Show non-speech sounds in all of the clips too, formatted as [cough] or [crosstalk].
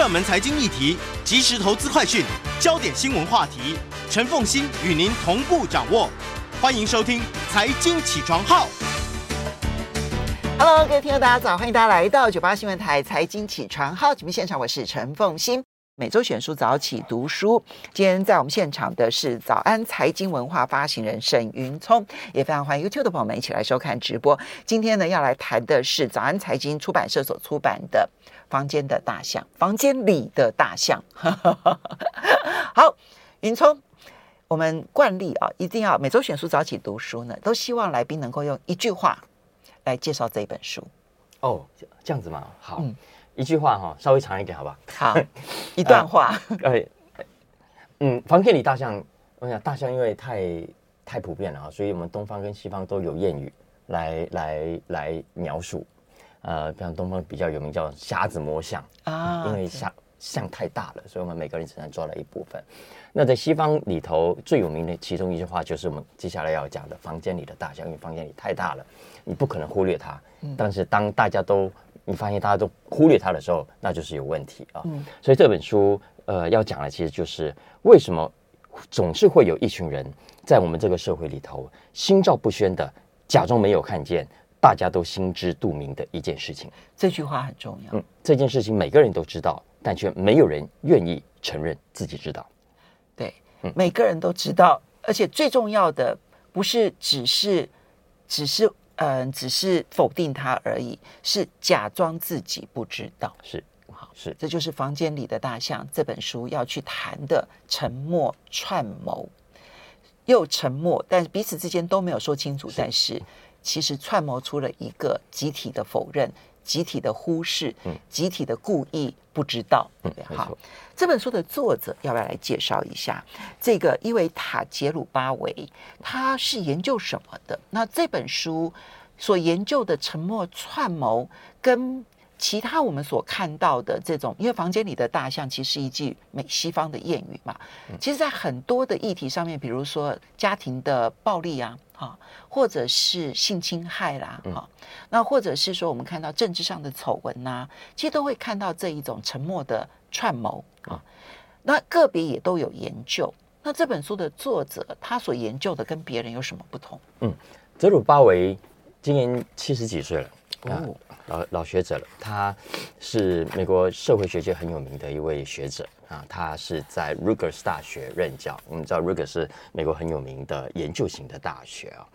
热门财经议题，即时投资快讯，焦点新闻话题，陈凤欣与您同步掌握。欢迎收听《财经起床号》。Hello，各位听众，大家早！欢迎大家来到九八新闻台《财经起床号》节目现场，我是陈凤欣。每周选书早起读书，今天在我们现场的是早安财经文化发行人沈云聪，也非常欢迎 YouTube 的朋友们一起来收看直播。今天呢，要来谈的是早安财经出版社所出版的。房间的大象，房间里的大象。[laughs] 好，云聪，我们惯例啊，一定要每周选书早起读书呢，都希望来宾能够用一句话来介绍这一本书。哦，这样子嘛？好，嗯、一句话哈，稍微长一点，好不？好，一段话。呃，[laughs] 嗯，房间里大象，我想大象因为太太普遍了啊，所以我们东方跟西方都有谚语来来来描述。呃，像东方比较有名叫瞎子摸象啊，因为象象太大了，所以我们每个人只能抓了一部分。那在西方里头最有名的其中一句话，就是我们接下来要讲的房间里的大象，因为房间里太大了，你不可能忽略它。但是当大家都你发现大家都忽略它的时候，那就是有问题啊。嗯所以这本书呃要讲的其实就是为什么总是会有一群人在我们这个社会里头心照不宣的假装没有看见。大家都心知肚明的一件事情，这句话很重要。嗯，这件事情每个人都知道，但却没有人愿意承认自己知道。对，嗯，每个人都知道，而且最重要的不是只是，只是，嗯，呃，只是否定他而已，是假装自己不知道。是，好，是，这就是房间里的大象这本书要去谈的沉默串谋，又沉默，但是彼此之间都没有说清楚，是但是。其实串谋出了一个集体的否认、集体的忽视、嗯、集体的故意不知道，嗯？好，这本书的作者要不要来介绍一下？这个伊维塔·杰鲁巴维他是研究什么的？那这本书所研究的沉默串谋跟其他我们所看到的这种，因为房间里的大象其实是一句美西方的谚语嘛。其实，在很多的议题上面，比如说家庭的暴力啊。啊，或者是性侵害啦，啊，那或者是说我们看到政治上的丑闻呐，其实都会看到这一种沉默的串谋啊。那个别也都有研究。那这本书的作者他所研究的跟别人有什么不同？嗯，泽鲁巴维今年七十几岁了。哦。老老学者了，他是美国社会学界很有名的一位学者啊，他是在 Rutgers 大学任教。我们知道 Rutgers 是美国很有名的研究型的大学啊。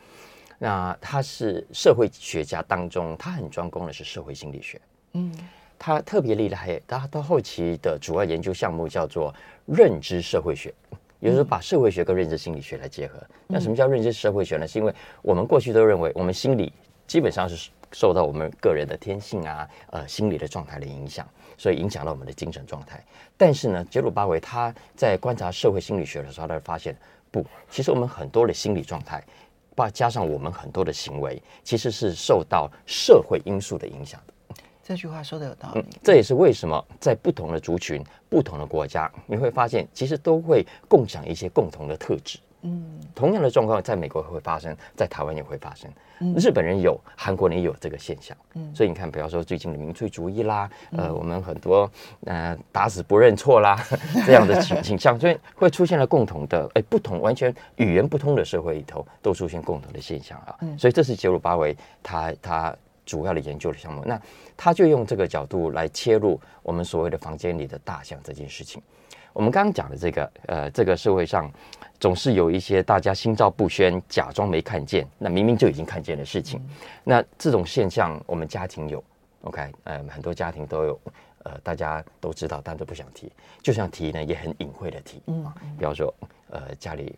那他是社会学家当中，他很专攻的是社会心理学。嗯，他特别厉害，他到后期的主要研究项目叫做认知社会学，也就是说把社会学跟认知心理学来结合。那什么叫认知社会学呢？是因为我们过去都认为我们心理基本上是。受到我们个人的天性啊，呃，心理的状态的影响，所以影响到我们的精神状态。但是呢，杰鲁巴维他在观察社会心理学的时候，他发现不，其实我们很多的心理状态，把加上我们很多的行为，其实是受到社会因素的影响的。这句话说的有道理。嗯，这也是为什么在不同的族群、不同的国家，你会发现其实都会共享一些共同的特质。嗯，同样的状况在美国会发生，在台湾也会发生。嗯、日本人有，韩国人也有这个现象。嗯，所以你看，比方说最近的民粹主义啦，嗯、呃，我们很多呃打死不认错啦 [laughs] 这样的倾倾向，所以会出现了共同的，哎，不同完全语言不通的社会里头都出现共同的现象啊。嗯，所以这是杰鲁巴维他他主要的研究的项目。那他就用这个角度来切入我们所谓的房间里的大象这件事情。我们刚刚讲的这个，呃，这个社会上总是有一些大家心照不宣、假装没看见，那明明就已经看见的事情。那这种现象，我们家庭有，OK，呃，很多家庭都有，呃，大家都知道，但都不想提。就像提呢，也很隐晦的提。嗯，比方说，呃，家里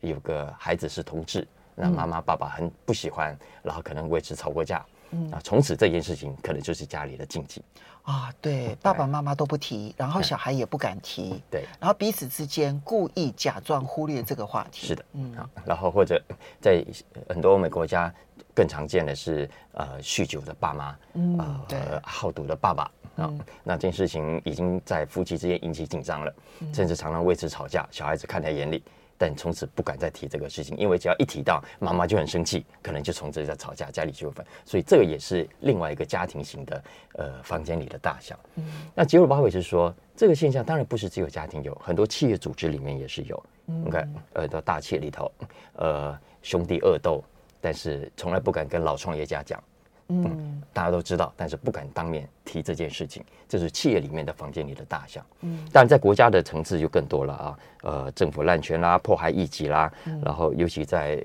有个孩子是同志，那妈妈爸爸很不喜欢，然后可能为此吵过架。嗯，啊，从此这件事情可能就是家里的禁忌。啊，对，爸爸妈妈都不提，然后小孩也不敢提，对，然后彼此之间故意假装忽略这个话题。是的，嗯，然后或者在很多欧美国家更常见的是，呃，酗酒的爸妈，嗯，呃，对，好赌的爸爸。啊，那这件事情已经在夫妻之间引起紧张了，甚至常常为此吵架，小孩子看在眼里。但从此不敢再提这个事情，因为只要一提到，妈妈就很生气，可能就从这在吵架，家里纠纷。所以这个也是另外一个家庭型的，呃，房间里的大小。嗯，那吉鲁巴韦是说，这个现象当然不是只有家庭有，很多企业组织里面也是有。嗯，你看，呃，到大企业里头，呃，兄弟恶斗，但是从来不敢跟老创业家讲。嗯，大家都知道，但是不敢当面提这件事情，这是企业里面的房间里的大象。嗯，当然在国家的层次就更多了啊，呃，政府滥权啦，迫害异己啦，嗯、然后尤其在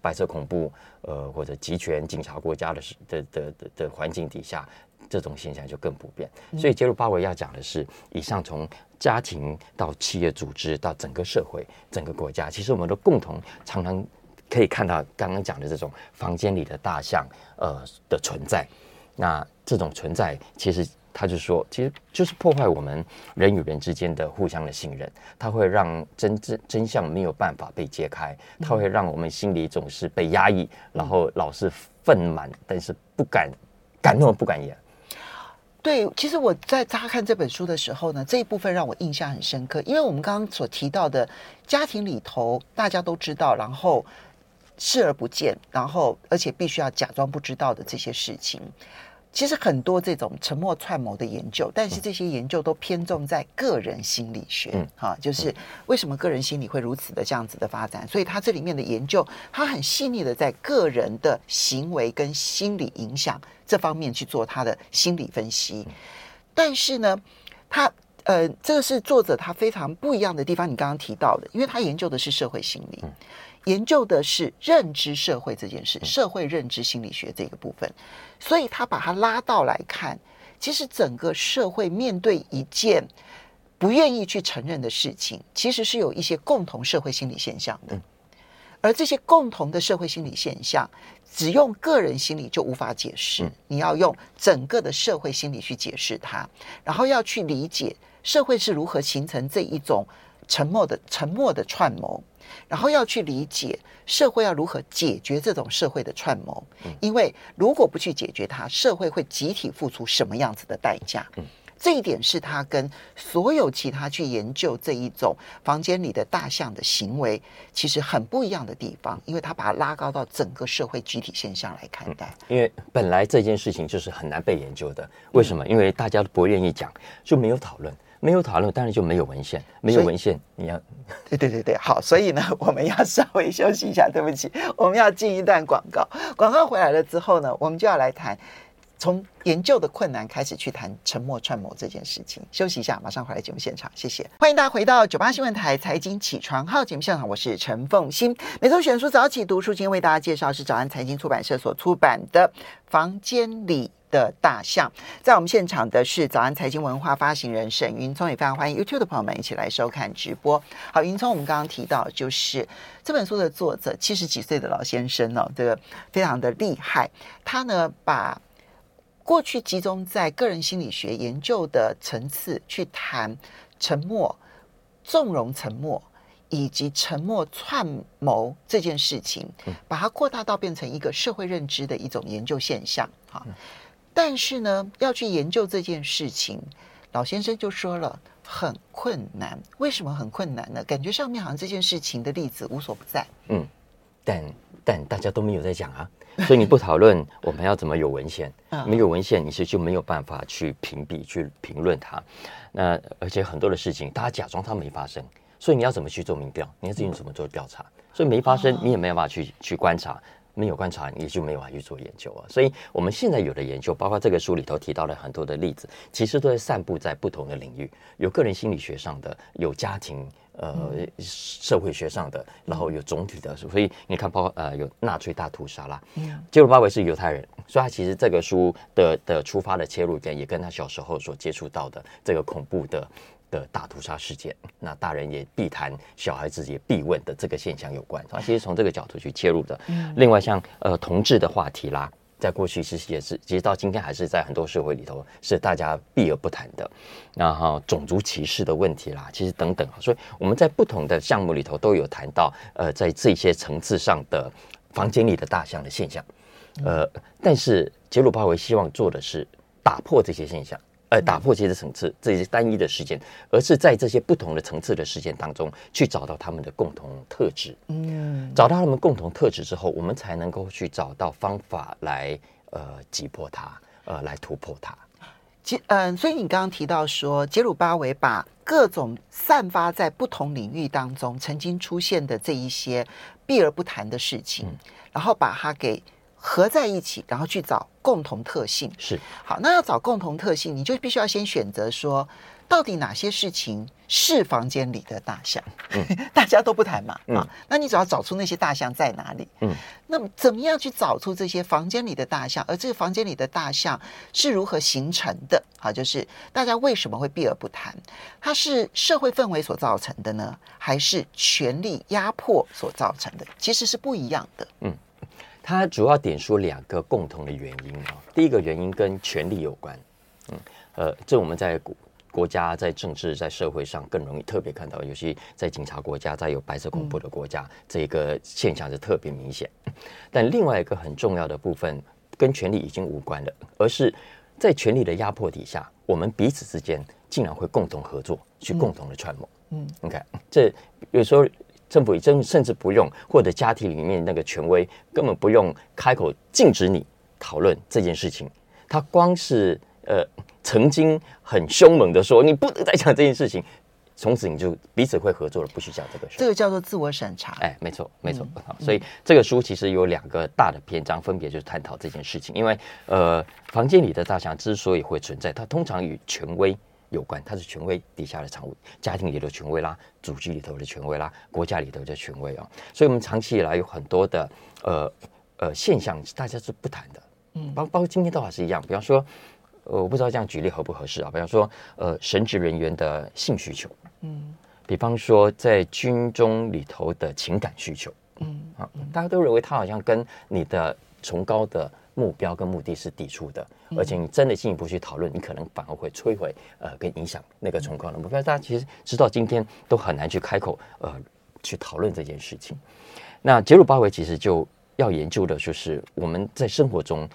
白色恐怖呃或者集权警察国家的的的的的环境底下，这种现象就更普遍。所以杰鲁巴维要讲的是，以上从家庭到企业组织到整个社会、整个国家，其实我们都共同常常。可以看到刚刚讲的这种房间里的大象，呃的存在。那这种存在，其实他就说，其实就是破坏我们人与人之间的互相的信任。它会让真正真相没有办法被揭开，它会让我们心里总是被压抑，然后老是愤满，但是不敢敢怒不敢言。对，其实我在查看这本书的时候呢，这一部分让我印象很深刻，因为我们刚刚所提到的家庭里头，大家都知道，然后。视而不见，然后而且必须要假装不知道的这些事情，其实很多这种沉默串谋的研究，但是这些研究都偏重在个人心理学，嗯，哈，就是为什么个人心理会如此的这样子的发展，所以它这里面的研究，它很细腻的在个人的行为跟心理影响这方面去做它的心理分析，但是呢，它呃，这个是作者他非常不一样的地方，你刚刚提到的，因为他研究的是社会心理。研究的是认知社会这件事，社会认知心理学这个部分，所以他把它拉到来看，其实整个社会面对一件不愿意去承认的事情，其实是有一些共同社会心理现象的，而这些共同的社会心理现象，只用个人心理就无法解释，你要用整个的社会心理去解释它，然后要去理解社会是如何形成这一种沉默的沉默的串谋。然后要去理解社会要如何解决这种社会的串谋，因为如果不去解决它，社会会集体付出什么样子的代价？这一点是他跟所有其他去研究这一种房间里的大象的行为其实很不一样的地方，因为他把它拉高到整个社会集体现象来看待。因为本来这件事情就是很难被研究的，为什么？因为大家都不愿意讲，就没有讨论。没有讨论，当然就没有文献。没有文献，你要 [laughs] 对对对对，好。所以呢，我们要稍微休息一下。对不起，我们要进一段广告。广告回来了之后呢，我们就要来谈从研究的困难开始去谈沉默串谋这件事情。休息一下，马上回来节目现场。谢谢，欢迎大家回到九八新闻台财经起床号节目现场，我是陈凤欣。每周选书早起读书，今天为大家介绍是早安财经出版社所出版的《房间里》的大象，在我们现场的是早安财经文化发行人沈云聪，也非常欢迎 YouTube 的朋友们一起来收看直播。好，云聪，我们刚刚提到，就是这本书的作者七十几岁的老先生哦，这个非常的厉害。他呢，把过去集中在个人心理学研究的层次去谈沉默、纵容沉默以及沉默串谋这件事情，把它扩大到变成一个社会认知的一种研究现象。哈。但是呢，要去研究这件事情，老先生就说了很困难。为什么很困难呢？感觉上面好像这件事情的例子无所不在。嗯，但但大家都没有在讲啊，所以你不讨论，我们要怎么有文献？[laughs] 没有文献，你是就没有办法去评比、去评论它。那而且很多的事情，大家假装它没发生，所以你要怎么去做民调？你要自己怎么做调查？所以没发生，你也没有办法去去观察。没有观察，你就没有办法去做研究啊。所以，我们现在有的研究，包括这个书里头提到了很多的例子，其实都在散布在不同的领域，有个人心理学上的，有家庭呃社会学上的，然后有总体的。所以你看，包括呃有纳粹大屠杀啦，杰鲁巴韦是犹太人，所以他其实这个书的的出发的切入点，也跟他小时候所接触到的这个恐怖的。的大屠杀事件，那大人也必谈，小孩子也必问的这个现象有关，啊其实从这个角度去切入的。另外像呃同志的话题啦，在过去其实也是，其实到今天还是在很多社会里头是大家避而不谈的。然后种族歧视的问题啦，其实等等，所以我们在不同的项目里头都有谈到，呃，在这些层次上的房间里的大象的现象。呃，但是杰鲁巴维希望做的是打破这些现象，呃，打破这些层次，这些单一的事件，而是在这些不同的层次的事件当中去找到他们的共同特质。嗯，找到他们共同特质之后，我们才能够去找到方法来呃击破它，呃，来突破它。杰嗯，所以你刚刚提到说，杰鲁巴维把各种散发在不同领域当中曾经出现的这一些避而不谈的事情，嗯，然后把它给。合在一起，然后去找共同特性。是好，那要找共同特性，你就必须要先选择说，到底哪些事情是房间里的大象？嗯、[laughs] 大家都不谈嘛。嗯、啊，那你只要找出那些大象在哪里。嗯，那么怎么样去找出这些房间里的大象？而这个房间里的大象是如何形成的？啊，就是大家为什么会避而不谈？它是社会氛围所造成的呢，还是权力压迫所造成的？其实是不一样的。嗯。它主要点出两个共同的原因啊。第一个原因跟权力有关，嗯，呃，这我们在国国家、在政治、在社会上更容易特别看到，尤其在警察国家、在有白色恐怖的国家，这个现象是特别明显。但另外一个很重要的部分跟权力已经无关了，而是在权力的压迫底下，我们彼此之间竟然会共同合作，去共同的串谋。嗯，你看，这有时候。政府真甚至不用，或者家庭里面那个权威根本不用开口禁止你讨论这件事情，他光是呃曾经很凶猛的说你不能再讲这件事情，从此你就彼此会合作了，不许讲这个事。这个叫做自我审查。哎，没错，没错。好，所以这个书其实有两个大的篇章，分别就是探讨这件事情。因为呃，房间里的大象之所以会存在，它通常与权威。有关，它是权威底下的产物，家庭里的权威啦，组织里头的权威啦，国家里头的权威啊，所以我们长期以来有很多的呃呃现象，大家是不谈的，嗯，包包括今天都还是一样，比方说，呃，我不知道这样举例合不合适啊，比方说，呃，神职人员的性需求，嗯，比方说在军中里头的情感需求，嗯。啊，大家都认为他好像跟你的崇高的。目标跟目的是抵触的，而且你真的进一步去讨论，你可能反而会摧毁呃跟影响那个崇高的目标。大家其实直到今天都很难去开口呃去讨论这件事情。那杰鲁巴维其实就要研究的就是我们在生活中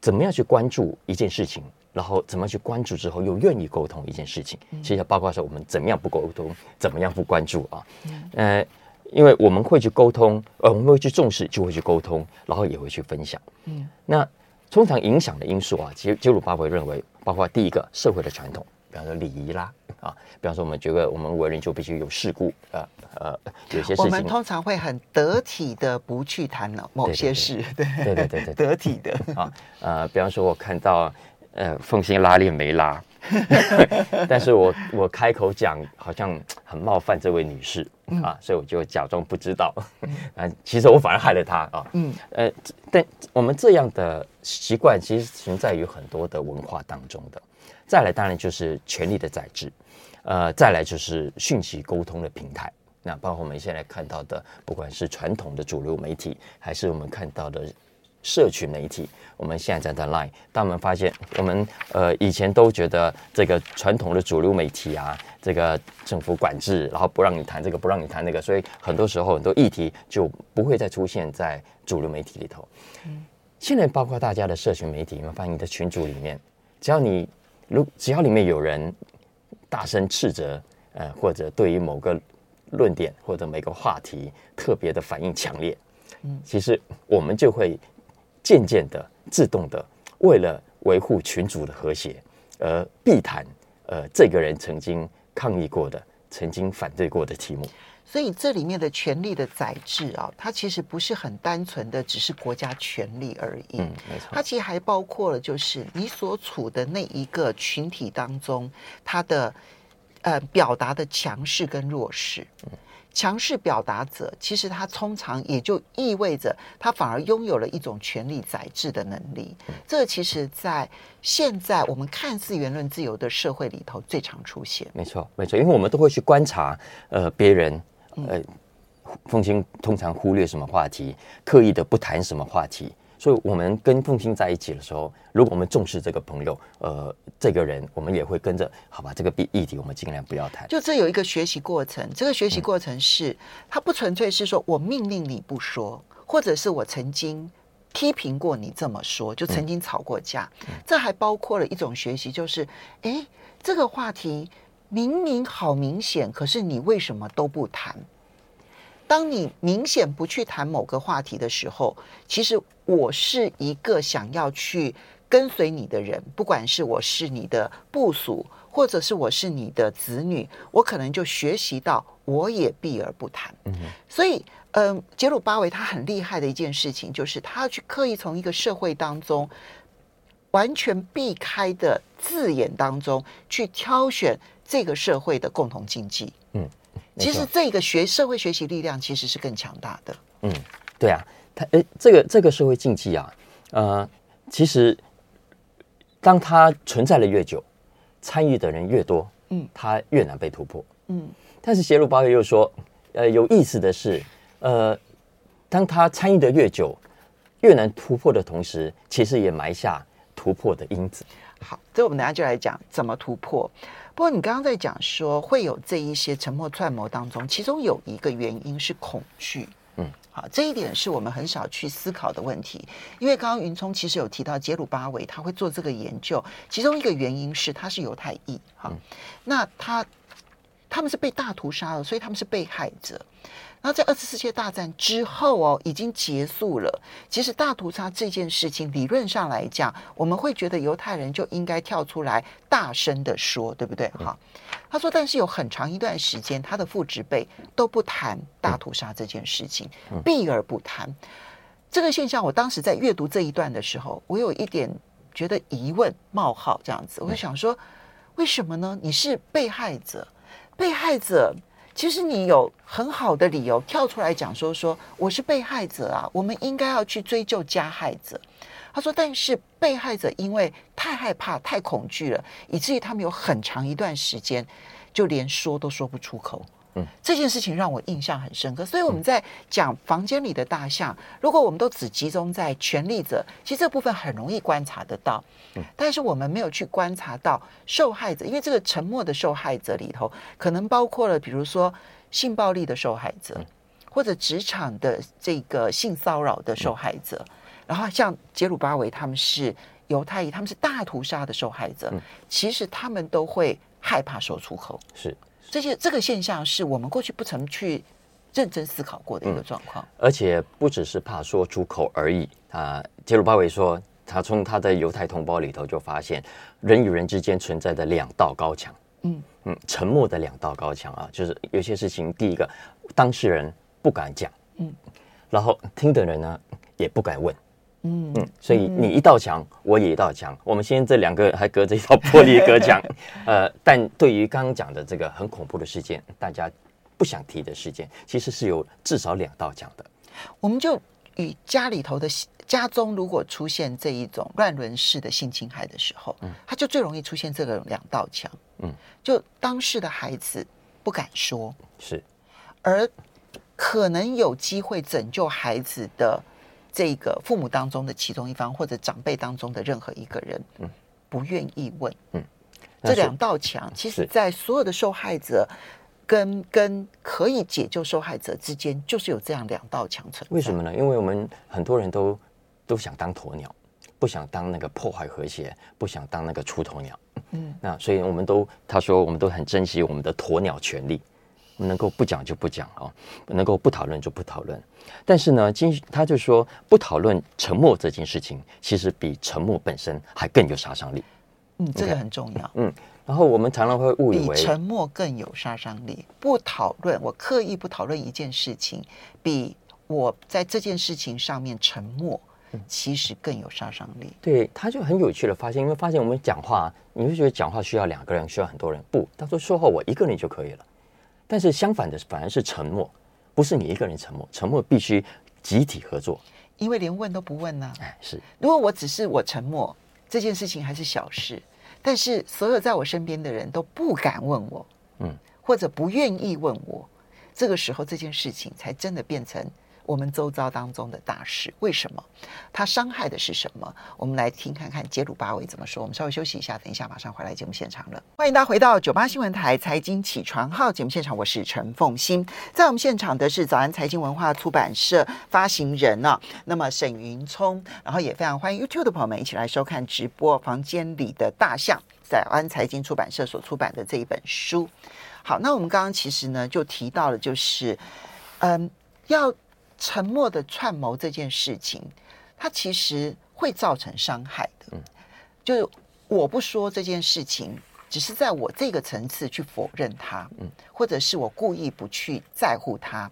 怎么样去关注一件事情，然后怎么去关注之后又愿意沟通一件事情。其实包括说我们怎么样不沟通，怎么样不关注啊？呃。因为我们会去沟通，呃，我们会去重视，就会去沟通，然后也会去分享。嗯，那通常影响的因素啊，其实杰鲁巴维认为，包括第一个社会的传统，比方说礼仪啦，啊，比方说我们觉得我们为人就必须有世故，呃呃，有些事情。我们通常会很得体的不去谈了某些事，对对对对对，[laughs] 得体的。啊，呃，比方说我看到呃凤馨拉链没拉，[laughs] 但是我我开口讲好像很冒犯这位女士。嗯、啊，所以我就假装不知道，[laughs] 啊，其实我反而害了她啊。嗯，呃，但我们这样的习惯其实存在于很多的文化当中的。再来，当然就是权力的宰制，呃，再来就是讯息沟通的平台。那包括我们现在看到的，不管是传统的主流媒体，还是我们看到的。社群媒体，我们现在在的 Line，当我们发现，我们呃以前都觉得这个传统的主流媒体啊，这个政府管制，然后不让你谈这个，不让你谈那个，所以很多时候很多议题就不会再出现在主流媒体里头。嗯，现在包括大家的社群媒体，你们发现你的群组里面，只要你如只要里面有人大声斥责，呃，或者对于某个论点或者每个话题特别的反应强烈，嗯，其实我们就会。渐渐的，自动的，为了维护群组的和谐，而避谈呃，这个人曾经抗议过的、曾经反对过的题目。所以这里面的权力的宰制啊，它其实不是很单纯的，只是国家权力而已。嗯，没错。它其实还包括了，就是你所处的那一个群体当中，它的呃表达的强势跟弱势。嗯。强势表达者，其实他通常也就意味着他反而拥有了一种权力宰制的能力。这其实，在现在我们看似言论自由的社会里头，最常出现。没错，没错，因为我们都会去观察，呃，别人，呃，凤清通常忽略什么话题，刻意的不谈什么话题，所以我们跟凤馨在一起的时候，如果我们重视这个朋友，呃，这个人，我们也会跟着，好吧？这个议题我们尽量不要谈。就这有一个学习过程，这个学习过程是、嗯、它不纯粹是说我命令你不说，或者是我曾经批评过你这么说，就曾经吵过架。嗯、这还包括了一种学习，就是哎，这个话题明明好明显，可是你为什么都不谈？当你明显不去谈某个话题的时候，其实我是一个想要去跟随你的人，不管是我是你的部属，或者是我是你的子女，我可能就学习到我也避而不谈。嗯，所以，嗯、呃，杰鲁巴维他很厉害的一件事情，就是他要去刻意从一个社会当中完全避开的字眼当中去挑选这个社会的共同禁忌。嗯。其实这个学社会学习力量其实是更强大的。嗯，对啊，他诶，这个这个社会禁忌啊，呃，其实当它存在的越久，参与的人越多，嗯，它越难被突破。嗯，但是邪路巴维又说，呃，有意思的是，呃，当他参与的越久，越难突破的同时，其实也埋下突破的因子。好，这我们等下就来讲怎么突破。不过你刚刚在讲说会有这一些沉默串谋当中，其中有一个原因是恐惧。嗯，好，这一点是我们很少去思考的问题。因为刚刚云聪其实有提到杰鲁巴维他会做这个研究，其中一个原因是他是犹太裔。哈，那他他们是被大屠杀了，所以他们是被害者。然后在二次世界大战之后哦，已经结束了。其实大屠杀这件事情，理论上来讲，我们会觉得犹太人就应该跳出来大声的说，对不对？哈，他说，但是有很长一段时间，他的父执辈都不谈大屠杀这件事情，避而不谈。这个现象，我当时在阅读这一段的时候，我有一点觉得疑问冒号这样子，我就想说，为什么呢？你是被害者，被害者。其实你有很好的理由跳出来讲说，说我是被害者啊，我们应该要去追究加害者。他说，但是被害者因为太害怕、太恐惧了，以至于他们有很长一段时间就连说都说不出口。这件事情让我印象很深刻，所以我们在讲房间里的大象，如果我们都只集中在权力者，其实这部分很容易观察得到，但是我们没有去观察到受害者，因为这个沉默的受害者里头，可能包括了比如说性暴力的受害者，或者职场的这个性骚扰的受害者，然后像杰鲁巴维他们是犹太裔，他们是大屠杀的受害者，其实他们都会害怕说出口，是。这些这个现象是我们过去不曾去认真思考过的一个状况，嗯、而且不只是怕说出口而已。啊，杰鲁巴维说，他从他的犹太同胞里头就发现，人与人之间存在的两道高墙。嗯嗯，沉默的两道高墙啊，就是有些事情，第一个当事人不敢讲，嗯，然后听的人呢也不敢问。嗯嗯，所以你一道墙，我也一道墙，[laughs] 我们现在这两个还隔着一道玻璃隔墙，[laughs] 呃，但对于刚刚讲的这个很恐怖的事件，大家不想提的事件，其实是有至少两道墙的。我们就与家里头的家中，如果出现这一种乱伦式的性侵害的时候，嗯，他就最容易出现这个两道墙，嗯，就当事的孩子不敢说，是，而可能有机会拯救孩子的。这个父母当中的其中一方，或者长辈当中的任何一个人，嗯，不愿意问，嗯，这两道墙，其实，在所有的受害者跟跟可以解救受害者之间，就是有这样两道墙存在。为什么呢？因为我们很多人都都想当鸵鸟，不想当那个破坏和谐，不想当那个出头鸟，嗯，那所以我们都他说我们都很珍惜我们的鸵鸟权利。能够不讲就不讲啊，能够不讨论就不讨论。但是呢，今他就说不讨论沉默这件事情，其实比沉默本身还更有杀伤力。嗯，这个很重要。嗯，然后我们常常会误以为比沉默更有杀伤力。不讨论，我刻意不讨论一件事情，比我在这件事情上面沉默，其实更有杀伤力。对，他就很有趣的发现，因为发现我们讲话，你会觉得讲话需要两个人，需要很多人。不，他说说话我一个人就可以了。但是相反的，反而是沉默，不是你一个人沉默，沉默必须集体合作，因为连问都不问呢、啊。哎，是。如果我只是我沉默，这件事情还是小事，但是所有在我身边的人都不敢问我，嗯，或者不愿意问我，这个时候这件事情才真的变成我们周遭当中的大事。为什么？它伤害的是什么？我们来听看看杰鲁巴维怎么说。我们稍微休息一下，等一下马上回来节目现场了。欢迎大家回到九八新闻台财经起床号节目现场，我是陈凤欣。在我们现场的是早安财经文化出版社发行人呢、啊，那么沈云聪，然后也非常欢迎 YouTube 的朋友们一起来收看直播。房间里的大象，早安财经出版社所出版的这一本书。好，那我们刚刚其实呢就提到了，就是嗯。要沉默的串谋这件事情，它其实会造成伤害的。嗯，就是我不说这件事情，只是在我这个层次去否认它，嗯，或者是我故意不去在乎它，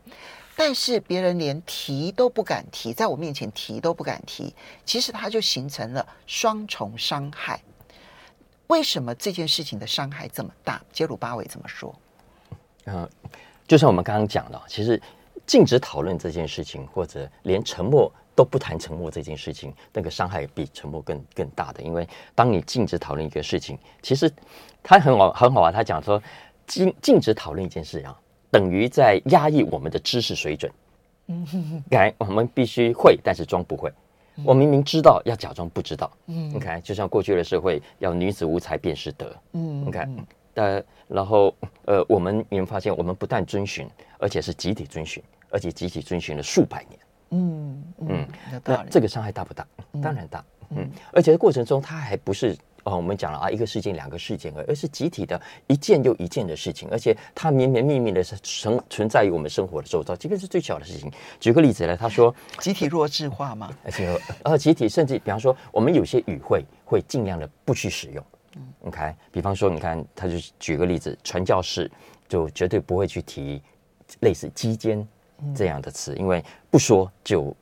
但是别人连提都不敢提，在我面前提都不敢提，其实它就形成了双重伤害。为什么这件事情的伤害这么大？杰鲁巴维怎么说？嗯、呃，就像我们刚刚讲的，其实。禁止讨论这件事情，或者连沉默都不谈沉默这件事情，那个伤害比沉默更更大的。因为当你禁止讨论一个事情，其实他很好很好啊。他讲说禁禁止讨论一件事啊，等于在压抑我们的知识水准。嗯哼哼，该我们必须会，但是装不会。我明明知道，要假装不知道。嗯，你看，就像过去的社会，要女子无才便是德。嗯，你看，呃，然后呃，我们你们发现，我们不但遵循，而且是集体遵循。而且集体遵循了数百年，嗯嗯，那这个伤害大不大？当然大，嗯。而且在过程中，它还不是哦，我们讲了啊，一个事件、两个事件，而是集体的一件又一件的事情。而且它绵绵密密的存存在于我们生活的周遭，即便是最小的事情。举个例子来，他说，集体弱智化嘛？而且呃，集体甚至比方说，我们有些语汇会尽量的不去使用。嗯，OK，比方说，你看，他就举个例子，传教士就绝对不会去提类似鸡奸。这样的词，因为不说就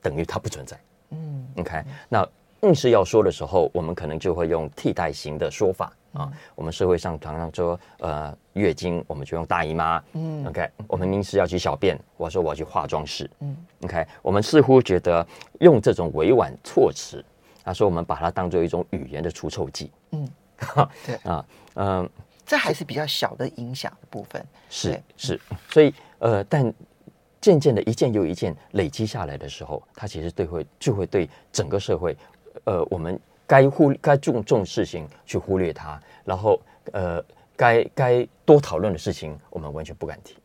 等于它不存在。嗯，OK，那硬是要说的时候，我们可能就会用替代型的说法啊。我们社会上常常说，呃，月经我们就用大姨妈。嗯，OK，我们临时要去小便，我说我要去化妆室。嗯，OK，我们似乎觉得用这种委婉措辞，他说我们把它当做一种语言的除臭剂。嗯，对 [laughs] 啊，嗯，这还是比较小的影响的部分。是是，所以呃，但。渐渐的，一件又一件累积下来的时候，它其实对会就会对整个社会，呃，我们该忽该重重事情去忽略它，然后呃，该该多讨论的事情，我们完全不敢提。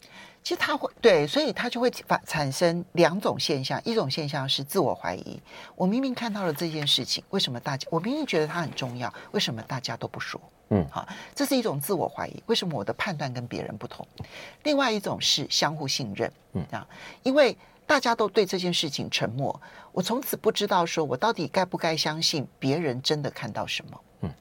其实他会对，所以他就会发产生两种现象，一种现象是自我怀疑，我明明看到了这件事情，为什么大家我明明觉得它很重要，为什么大家都不说？嗯，好，这是一种自我怀疑，为什么我的判断跟别人不同？另外一种是相互信任，嗯啊，因为大家都对这件事情沉默，我从此不知道说我到底该不该相信别人真的看到什么。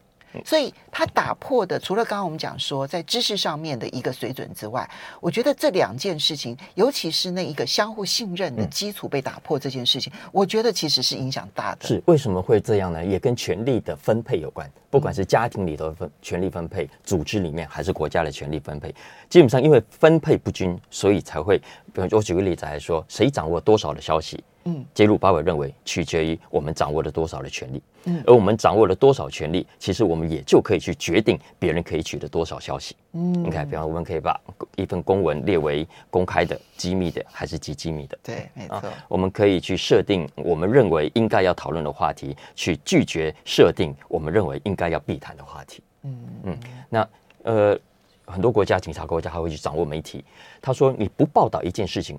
所以，他打破的除了刚刚我们讲说在知识上面的一个水准之外，我觉得这两件事情，尤其是那一个相互信任的基础被打破这件事情，嗯、我觉得其实是影响大的。是为什么会这样呢？也跟权力的分配有关，不管是家庭里头的分权力分配，组织里面还是国家的权力分配，基本上因为分配不均，所以才会。比如我举个例子来说，谁掌握多少的消息？嗯，揭露八委认为取决于我们掌握了多少的权利，嗯，而我们掌握了多少权利，其实我们也就可以去决定别人可以取得多少消息。嗯，你看，比方我们可以把一份公文列为公开的、机密的，还是极机密的？对，没错。啊，我们可以去设定我们认为应该要讨论的话题，去拒绝设定我们认为应该要避谈的话题。嗯嗯，那呃，很多国家警察国家还会去掌握媒体。他说，你不报道一件事情。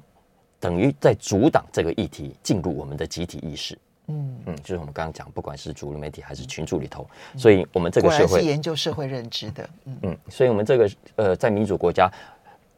等于在阻挡这个议题进入我们的集体意识，嗯嗯，就是我们刚刚讲，不管是主流媒体还是群组里头，嗯、所以我们这个社会是研究社会认知的，嗯嗯，所以我们这个呃，在民主国家，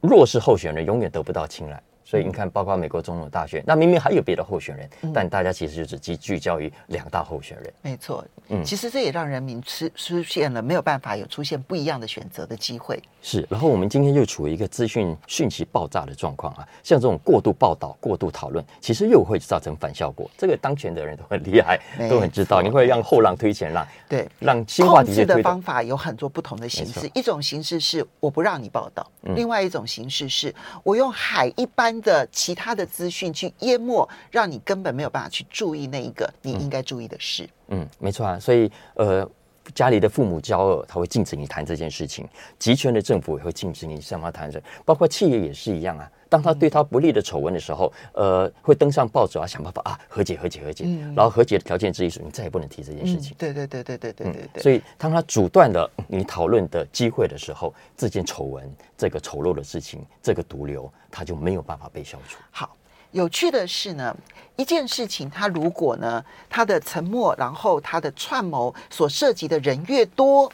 弱势候选人永远得不到青睐。所以你看，包括美国总统大选，那明明还有别的候选人，但大家其实就只聚聚焦于两大候选人。没错，嗯，其实这也让人民出出现了没有办法有出现不一样的选择的机会。是，然后我们今天又处于一个资讯讯息爆炸的状况啊，像这种过度报道、过度讨论，其实又会造成反效果。这个当权的人都很厉害，都很知道，你会让后浪推前浪，对，让新话题的方法有很多不同的形式。一种形式是我不让你报道，另外一种形式是我用海一般。的其他的资讯去淹没，让你根本没有办法去注意那一个你应该注意的事。嗯，没错啊。所以呃，家里的父母骄傲他会禁止你谈这件事情集权的政府也会禁止你向他谈这包括企业也是一样啊。当他对他不利的丑闻的时候呃会登上报纸啊想办法啊和解和解和解。然后和解的条件之一是你再也不能提这件事情。对对对对对对所以当他阻断了你讨论的机会的时候这件丑闻这个丑陋的事情这个毒瘤他就没有办法被消除。好有趣的是呢一件事情，他如果呢，他的沉默，然后他的串谋所涉及的人越多。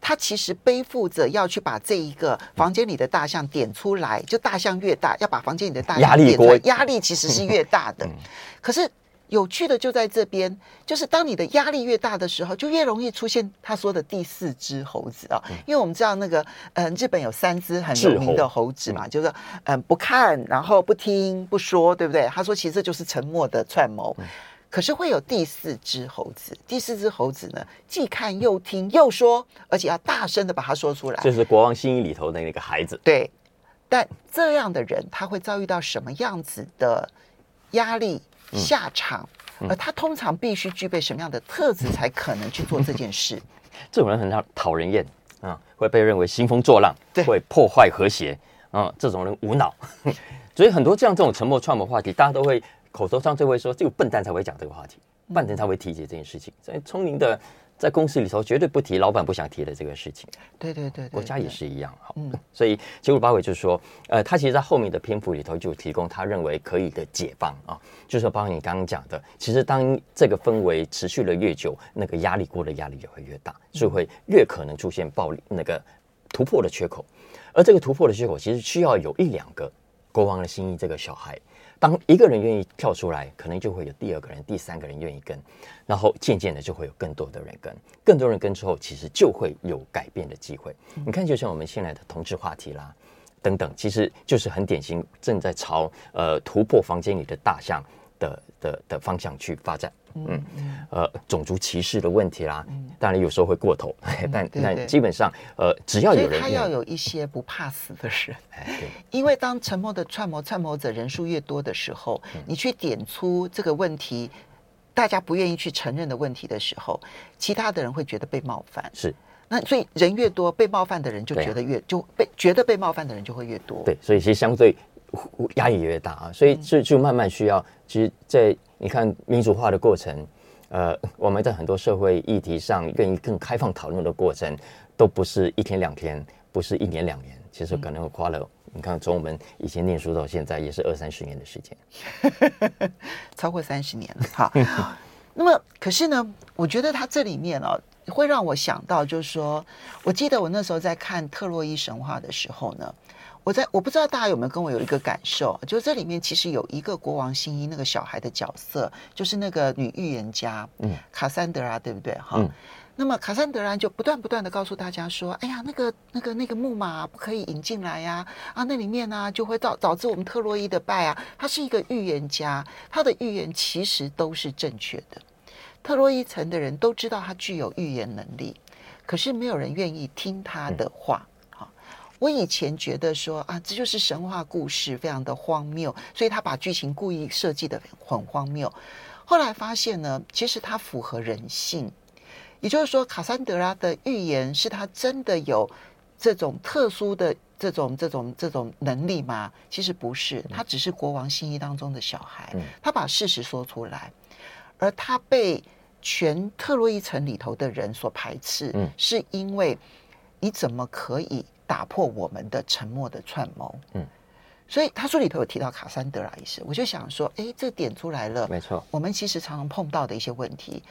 他其实背负着要去把这一个房间里的大象点出来，就大象越大，要把房间里的大象点出来，压力压力其实是越大的。可是有趣的就在这边，就是当你的压力越大的时候，就越容易出现他说的第四只猴子啊。因为我们知道那个，嗯，日本有三只很有名的猴子嘛，就是嗯不看，然后不听不说，对不对？他说其实这就是沉默的串谋。可是会有第四只猴子，第四只猴子呢，既看又听又说，而且要大声的把它说出来。这是《国王新衣》里头的那个孩子。对，但这样的人他会遭遇到什么样子的压力下场？而他通常必须具备什么样的特质才可能去做这件事？[laughs] 这种人很讨人厌啊，会被认为兴风作浪，对会破坏和谐啊。这种人无脑，[laughs] 所以很多这样这种沉默串谋话题，大家都会。口头上就会说，只有笨蛋才会讲这个话题，笨蛋才会提及这件事情。所以聪明的在公司里头绝对不提老板不想提的这个事情。对对对，国家也是一样。好，嗯，[laughs] 所以九五八尾就是说，呃，他其实在后面的篇幅里头就提供他认为可以的解放啊，就是包括你刚刚讲的，其实当这个氛围持续了越久，那个压力锅的压力也会越大，所以会越可能出现暴力那个突破的缺口。而这个突破的缺口，其实需要有一两个国王的心意这个小孩。当一个人愿意跳出来，可能就会有第二个人、第三个人愿意跟，然后渐渐的就会有更多的人跟，更多人跟之后，其实就会有改变的机会。你看，就像我们现在的同志话题啦，等等，其实就是很典型，正在朝呃突破房间里的大象的的的方向去发展。嗯，呃，种族歧视的问题啦，当然有时候会过头，[laughs] 但但基本上，呃，只要有人，他要有一些不怕死的人，对，因为当沉默的串谋串谋者人数越多的时候，你去点出这个问题，大家不愿意去承认的问题的时候，其他的人会觉得被冒犯，是，那所以人越多，被冒犯的人就觉得越就被觉得被冒犯的人就会越多，对，所以其实相对压力越大啊，所以就就慢慢需要，其实，在。你看民主化的过程，呃，我们在很多社会议题上愿意更开放讨论的过程，都不是一天两天，不是一年两年，其实可能花了。你看，从我们以前念书到现在，也是二三十年的时间，[laughs] 超过三十年了。好，[laughs] 那么可是呢，我觉得它这里面哦，会让我想到，就是说，我记得我那时候在看特洛伊神话的时候呢。我在我不知道大家有没有跟我有一个感受，就这里面其实有一个国王新衣那个小孩的角色，就是那个女预言家，嗯，卡珊德拉，对不对？哈、嗯，那么卡珊德拉就不断不断的告诉大家说，哎呀，那个那个那个木马不可以引进来呀，啊，啊，那里面呢、啊、就会导导致我们特洛伊的败啊。他是一个预言家，他的预言其实都是正确的，特洛伊城的人都知道他具有预言能力，可是没有人愿意听他的话。嗯我以前觉得说啊，这就是神话故事，非常的荒谬，所以他把剧情故意设计的很荒谬。后来发现呢，其实它符合人性，也就是说，卡珊德拉的预言是他真的有这种特殊的这种这种这种能力吗？其实不是，他只是国王心意当中的小孩，他把事实说出来，而他被全特洛伊城里头的人所排斥，是因为你怎么可以？打破我们的沉默的串谋，嗯，所以他书里头有提到卡珊德拉一事，我就想说，哎，这点出来了，没错，我们其实常常碰到的一些问题，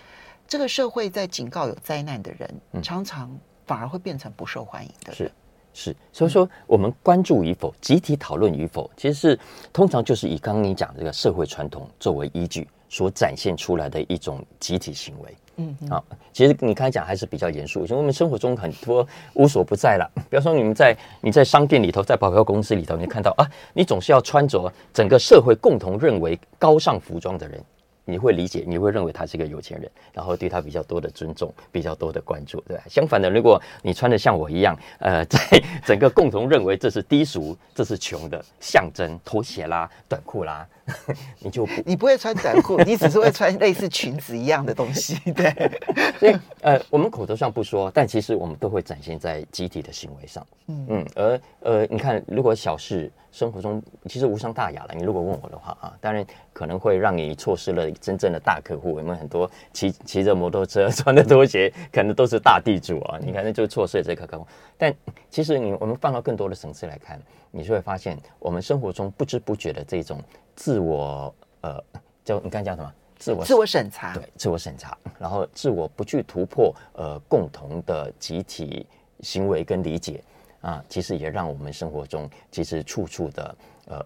这个社会在警告有灾难的人，嗯、常常反而会变成不受欢迎的人，是是，所以说我们关注与否，集体讨论与否，其实是通常就是以刚刚你讲的这个社会传统作为依据所展现出来的一种集体行为。嗯，好，其实你刚才讲还是比较严肃，因为我们生活中很多无所不在了。[laughs] 比方说，你们在你在商店里头，在保镖公司里头，你看到啊，你总是要穿着整个社会共同认为高尚服装的人，你会理解，你会认为他是一个有钱人，然后对他比较多的尊重，比较多的关注，对吧？相反的，如果你穿的像我一样，呃，在整个共同认为这是低俗，这是穷的象征，拖鞋啦、短裤啦。[laughs] 你就不你不会穿短裤，你只是会穿类似裙子一样的东西，对。[laughs] 所以呃，我们口头上不说，但其实我们都会展现在集体的行为上。嗯嗯，而呃，你看，如果小事生活中其实无伤大雅了，你如果问我的话啊，当然可能会让你错失了真正的大客户。我们很多骑骑着摩托车、[laughs] 穿着拖鞋，可能都是大地主啊，你可能就错失了这个客户。但其实你我们放到更多的层次来看，你就会发现，我们生活中不知不觉的这种。自我呃，叫你刚才讲什么？自我自我审查，对，自我审查，然后自我不去突破呃共同的集体行为跟理解啊，其实也让我们生活中其实处处的呃，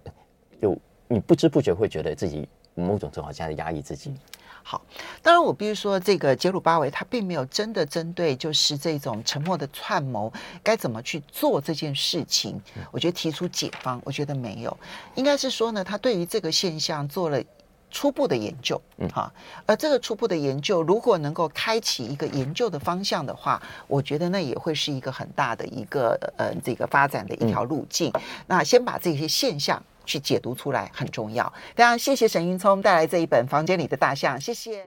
有你不知不觉会觉得自己某种程度好像在压抑自己。好，当然我必须说，这个杰鲁巴维他并没有真的针对就是这种沉默的串谋该怎么去做这件事情，我觉得提出解方，我觉得没有，应该是说呢，他对于这个现象做了初步的研究，嗯，哈，而这个初步的研究如果能够开启一个研究的方向的话，我觉得那也会是一个很大的一个呃这个发展的一条路径。那先把这些现象。去解读出来很重要，非常谢谢沈云聪带来这一本《房间里的大象》，谢谢。